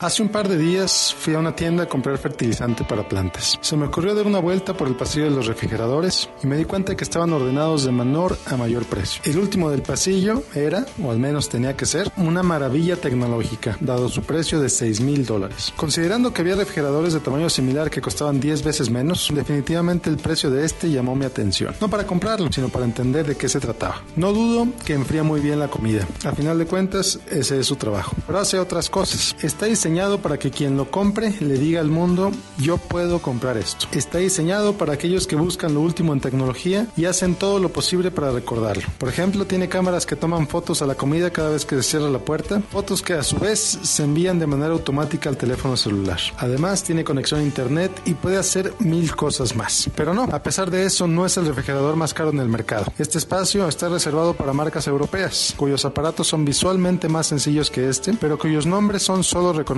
Hace un par de días fui a una tienda a comprar fertilizante para plantas. Se me ocurrió dar una vuelta por el pasillo de los refrigeradores y me di cuenta que estaban ordenados de menor a mayor precio. El último del pasillo era, o al menos tenía que ser, una maravilla tecnológica, dado su precio de 6 mil dólares. Considerando que había refrigeradores de tamaño similar que costaban 10 veces menos, definitivamente el precio de este llamó mi atención. No para comprarlo, sino para entender de qué se trataba. No dudo que enfría muy bien la comida. A final de cuentas, ese es su trabajo. Pero hace otras cosas. Está diseñado para que quien lo compre le diga al mundo, yo puedo comprar esto. Está diseñado para aquellos que buscan lo último en tecnología y hacen todo lo posible para recordarlo. Por ejemplo, tiene cámaras que toman fotos a la comida cada vez que se cierra la puerta, fotos que a su vez se envían de manera automática al teléfono celular. Además, tiene conexión a internet y puede hacer mil cosas más. Pero no, a pesar de eso, no es el refrigerador más caro en el mercado. Este espacio está reservado para marcas europeas, cuyos aparatos son visualmente más sencillos que este, pero cuyos nombres son solo reconocidos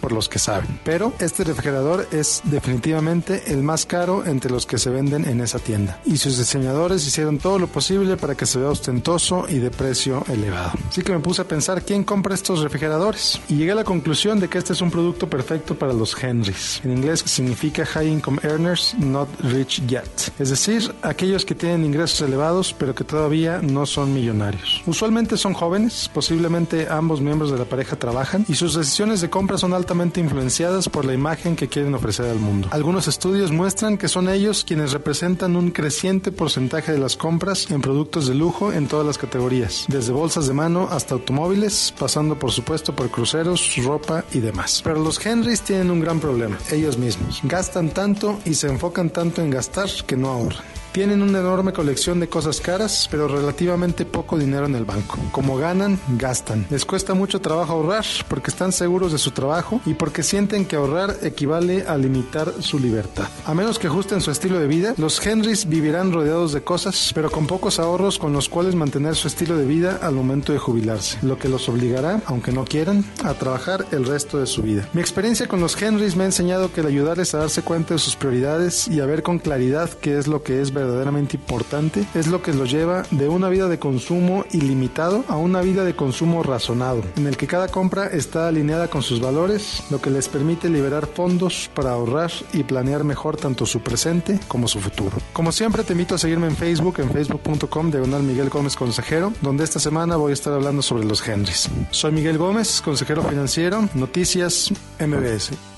por los que saben. Pero este refrigerador es definitivamente el más caro entre los que se venden en esa tienda. Y sus diseñadores hicieron todo lo posible para que se vea ostentoso y de precio elevado. Así que me puse a pensar quién compra estos refrigeradores. Y llegué a la conclusión de que este es un producto perfecto para los Henrys. En inglés significa High Income Earners Not Rich Yet. Es decir, aquellos que tienen ingresos elevados pero que todavía no son millonarios. Usualmente son jóvenes, posiblemente ambos miembros de la pareja trabajan y sus decisiones de compra son altamente influenciadas por la imagen que quieren ofrecer al mundo. Algunos estudios muestran que son ellos quienes representan un creciente porcentaje de las compras en productos de lujo en todas las categorías, desde bolsas de mano hasta automóviles, pasando por supuesto por cruceros, ropa y demás. Pero los Henrys tienen un gran problema, ellos mismos. Gastan tanto y se enfocan tanto en gastar que no ahorran. Tienen una enorme colección de cosas caras, pero relativamente poco dinero en el banco. Como ganan, gastan. Les cuesta mucho trabajo ahorrar porque están seguros de su trabajo y porque sienten que ahorrar equivale a limitar su libertad. A menos que ajusten su estilo de vida, los Henrys vivirán rodeados de cosas, pero con pocos ahorros con los cuales mantener su estilo de vida al momento de jubilarse, lo que los obligará, aunque no quieran, a trabajar el resto de su vida. Mi experiencia con los Henrys me ha enseñado que el ayudarles a darse cuenta de sus prioridades y a ver con claridad qué es lo que es verdad verdaderamente importante es lo que los lleva de una vida de consumo ilimitado a una vida de consumo razonado, en el que cada compra está alineada con sus valores, lo que les permite liberar fondos para ahorrar y planear mejor tanto su presente como su futuro. Como siempre te invito a seguirme en Facebook, en facebook.com diagonal Miguel Gómez Consejero, donde esta semana voy a estar hablando sobre los Henrys. Soy Miguel Gómez, consejero financiero, Noticias MBS.